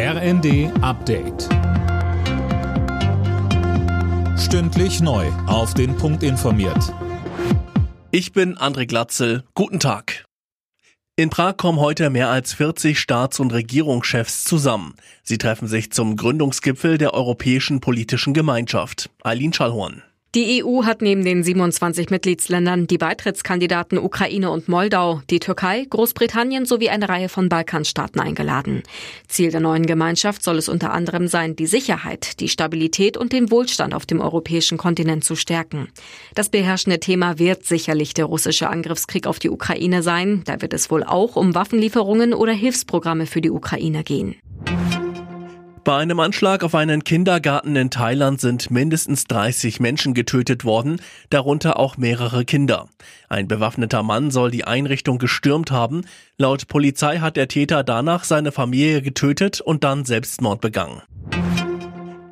RND Update. Stündlich neu. Auf den Punkt informiert. Ich bin André Glatzel. Guten Tag. In Prag kommen heute mehr als 40 Staats- und Regierungschefs zusammen. Sie treffen sich zum Gründungsgipfel der Europäischen Politischen Gemeinschaft. Eileen Schallhorn. Die EU hat neben den 27 Mitgliedsländern die Beitrittskandidaten Ukraine und Moldau, die Türkei, Großbritannien sowie eine Reihe von Balkanstaaten eingeladen. Ziel der neuen Gemeinschaft soll es unter anderem sein, die Sicherheit, die Stabilität und den Wohlstand auf dem europäischen Kontinent zu stärken. Das beherrschende Thema wird sicherlich der russische Angriffskrieg auf die Ukraine sein. Da wird es wohl auch um Waffenlieferungen oder Hilfsprogramme für die Ukraine gehen. Bei einem Anschlag auf einen Kindergarten in Thailand sind mindestens 30 Menschen getötet worden, darunter auch mehrere Kinder. Ein bewaffneter Mann soll die Einrichtung gestürmt haben. Laut Polizei hat der Täter danach seine Familie getötet und dann Selbstmord begangen.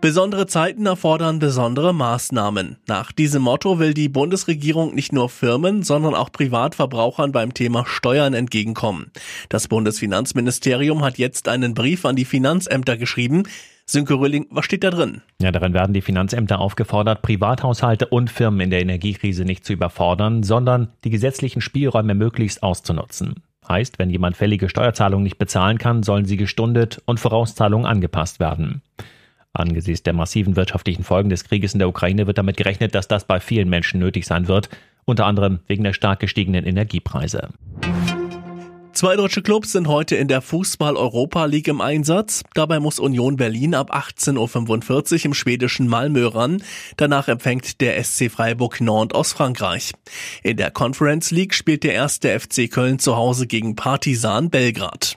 Besondere Zeiten erfordern besondere Maßnahmen. Nach diesem Motto will die Bundesregierung nicht nur Firmen, sondern auch Privatverbrauchern beim Thema Steuern entgegenkommen. Das Bundesfinanzministerium hat jetzt einen Brief an die Finanzämter geschrieben. Sönke Röhling, was steht da drin? Ja, darin werden die Finanzämter aufgefordert, Privathaushalte und Firmen in der Energiekrise nicht zu überfordern, sondern die gesetzlichen Spielräume möglichst auszunutzen. Heißt, wenn jemand fällige Steuerzahlungen nicht bezahlen kann, sollen sie gestundet und Vorauszahlungen angepasst werden. Angesichts der massiven wirtschaftlichen Folgen des Krieges in der Ukraine wird damit gerechnet, dass das bei vielen Menschen nötig sein wird, unter anderem wegen der stark gestiegenen Energiepreise. Zwei deutsche Clubs sind heute in der Fußball-Europa League im Einsatz. Dabei muss Union Berlin ab 18.45 Uhr im schwedischen Malmö ran. Danach empfängt der SC Freiburg Nantes aus Frankreich. In der Conference League spielt der erste FC Köln zu Hause gegen Partisan Belgrad.